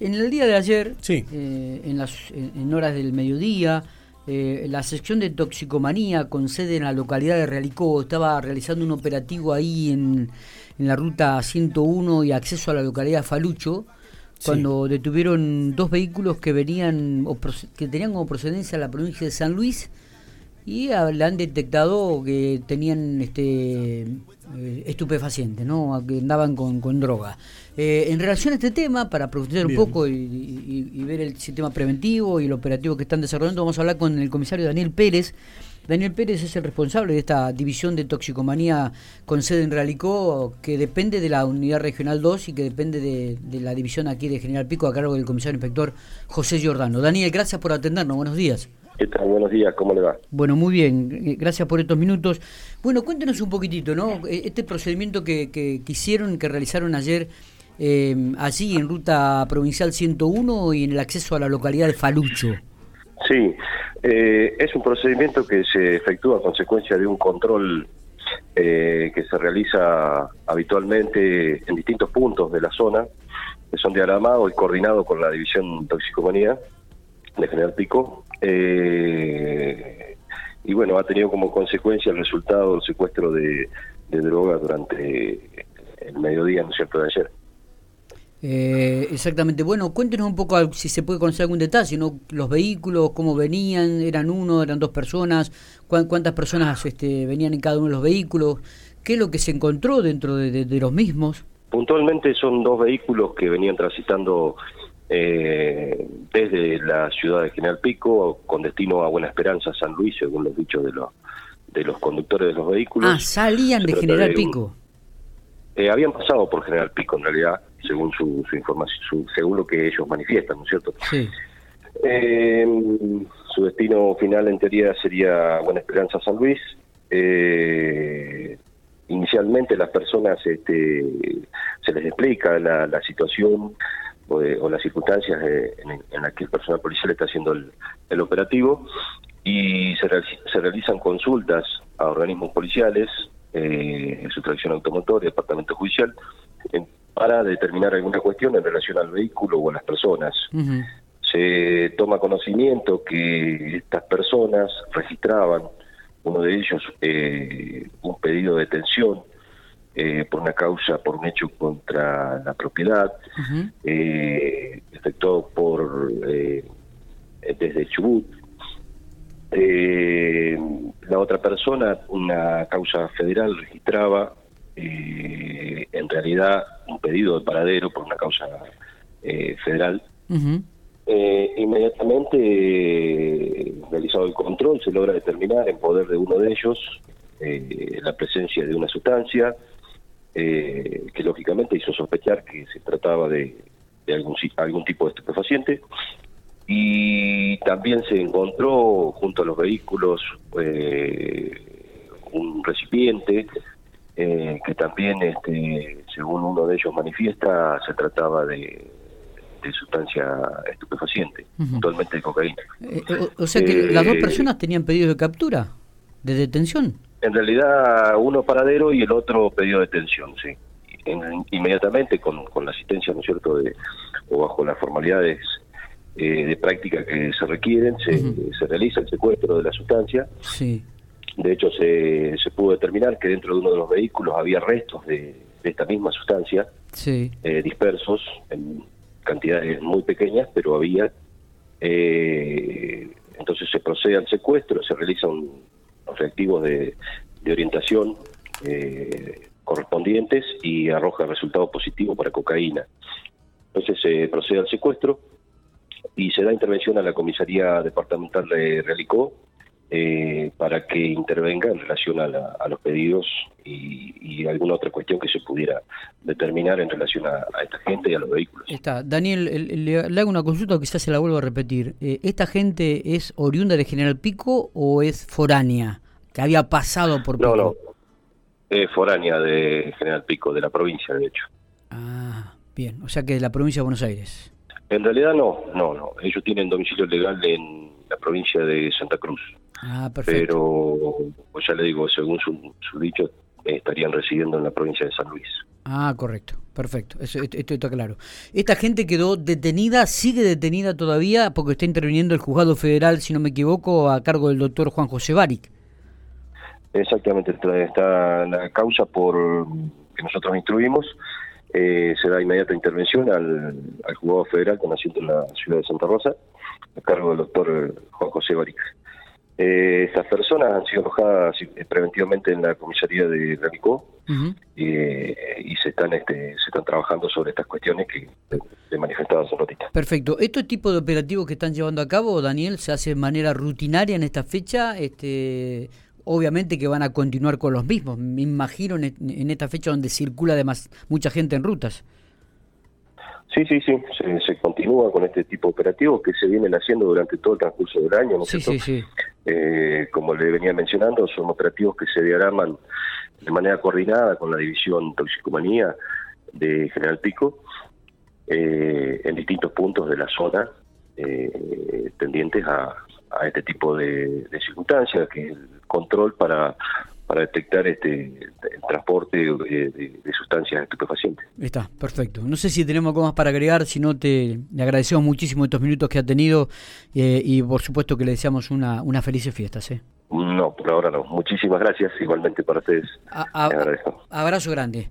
En el día de ayer, Sí. eh, en, las, en, horas del mediodía, eh, la sección de toxicomanía con sede en la localidad de Realicó estaba realizando un operativo ahí en, en la ruta 101 y acceso a la localidad de Falucho, Sí. cuando detuvieron dos vehículos que venían o que tenían como procedencia la provincia de San Luis y le han detectado que tenían este eh, estupefacientes, ¿no? que andaban con, con droga. Eh, en relación a este tema, para profundizar un poco y, y- y ver el sistema preventivo y el operativo que están desarrollando, vamos a hablar con el comisario Daniel Pérez. Daniel Pérez es el responsable de esta división de toxicomanía con sede en Realicó, que depende de la unidad regional 2 y que depende de, de la división aquí de General Pico a cargo del comisario inspector José Giordano. Daniel, gracias por atendernos. Buenos días. ¿Qué tal? Buenos días, ¿cómo le va? Bueno, muy bien, eh, gracias por estos minutos. Bueno, cuéntenos un poquitito, ¿no? Eh, Este procedimiento que, que, que hicieron, que realizaron ayer eh, allí en ruta provincial 101 y en el acceso a la localidad de Falucho. Sí, eh, es un procedimiento que se efectúa a consecuencia de un control eh, que se realiza habitualmente en distintos puntos de la zona, que son de Aramado y coordinado con la División Toxicomanía de General Pico. Eh, y bueno, ha tenido como consecuencia el resultado del secuestro de, de droga durante el mediodía, ¿no es cierto?, de ayer. Eh, exactamente. Bueno, cuéntenos un poco si se puede conocer algún detalle, ¿no? Los vehículos, cómo venían, eran uno, eran dos personas, cuán- cuántas personas este, venían en cada uno de los vehículos, qué es lo que se encontró dentro de, de- de los mismos. Puntualmente son dos vehículos que venían transitando eh, desde la ciudad de General Pico con destino a Buena Esperanza, San Luis, según los dichos de los de los conductores de los vehículos. Ah, salían de General de un- Pico. Eh, habían pasado por General Pico en realidad, según su, su información, su- según lo que ellos manifiestan, ¿no es cierto? Sí. Eh, su destino final en teoría sería Buena Esperanza San Luis. Eh, inicialmente las personas este, se les explica la, la situación o, de- o las circunstancias de- en, en las que el personal policial está haciendo el, el operativo y se, se realizan consultas a organismos policiales, eh, su tracción automotor y departamento judicial, en- para determinar alguna cuestión en relación al vehículo o a las personas. Se toma conocimiento que estas personas registraban, uno de ellos, eh, un pedido de detención eh, por una causa, por un hecho contra la propiedad, Ujú. eh, efectuado por eh, desde Chubut. Eh, la otra persona, una causa federal, registraba eh, en realidad un pedido de paradero por una causa eh, federal eh, inmediatamente eh, realizado el control se logra determinar en poder de uno de ellos eh, la presencia de una sustancia eh, que lógicamente hizo sospechar que se trataba de, de algún, algún tipo de estupefaciente y también se encontró junto a los vehículos eh, un recipiente eh, que también este, según uno de ellos manifiesta se trataba de, de sustancia estupefaciente, Ujú. puntualmente de cocaína. Eh, o, o sea que las dos Eh, personas tenían pedidos de captura, de detención. En realidad, uno paradero y el otro pedido de detención, sí. En- inmediatamente con, con la asistencia, ¿no es cierto?, de, o bajo las formalidades eh, de práctica que se requieren, se, se realiza el secuestro de la sustancia. Sí. De hecho, se, se pudo determinar que dentro de uno de los vehículos había restos de, de esta misma sustancia, Sí. eh, dispersos en cantidades muy pequeñas, pero había. Eh, entonces se procede al secuestro, se realizan los reactivos de, de orientación eh, correspondientes y arroja resultado positivo para cocaína. Entonces se procede al secuestro y se da intervención a la comisaría departamental de Realicó eh, para que intervenga en relación a, la- a los pedidos y, y alguna otra cuestión que se pudiera determinar en relación a, a esta gente y a los vehículos. Está. Daniel, el- el- le, le hago una consulta quizás se la vuelvo a repetir. Eh, ¿Esta gente es oriunda de General Pico o es foránea? Que había pasado por Pico. No, no, es foránea de General Pico, de la provincia, de hecho. Ah, bien. O sea que de la provincia de Buenos Aires. En realidad no, no, no. Ellos tienen domicilio legal en la provincia de Santa Cruz. Ah. Pero, pues ya le digo, según su, su dicho, eh, estarían residiendo en la provincia de San Luis. Ah, correcto, perfecto, eso, esto, está claro. Esta gente quedó detenida, sigue detenida todavía porque está interviniendo el juzgado federal, si no me equivoco, a cargo del doctor Juan José Baric. Exactamente, está la causa por que nosotros instruimos, eh, se da inmediata intervención al, al juzgado federal con asiento en la ciudad de Santa Rosa, a cargo del doctor Juan José Baric. Eh, estas personas han sido alojadas eh, preventivamente en la comisaría de Ranicó eh, y se están este, se están trabajando sobre estas cuestiones que he manifestado hace ratito. Perfecto. ¿Este tipo de operativos que están llevando a cabo, Daniel, se hace de manera rutinaria en esta fecha? Este, obviamente que van a continuar con los mismos. Me imagino en, en esta fecha donde circula además mucha gente en rutas. Sí, sí, sí, se, continúa con este tipo de operativos que se vienen haciendo durante todo el transcurso del año, ¿no sí, sí, sí. Eh, como le venía mencionando, son operativos que se diagraman de manera coordinada con la división toxicomanía de General Pico eh, en distintos puntos de la zona eh, tendientes a, este tipo de, de circunstancias, que es el control para para detectar este el transporte de, sustancias estupefacientes. Está, perfecto. No sé si tenemos algo más para agregar, si no te le agradecemos muchísimo estos minutos que ha tenido eh, y por supuesto que le deseamos una, una felices fiestas. ¿eh? No, por ahora no. Muchísimas gracias, igualmente para ustedes. abrazo grande.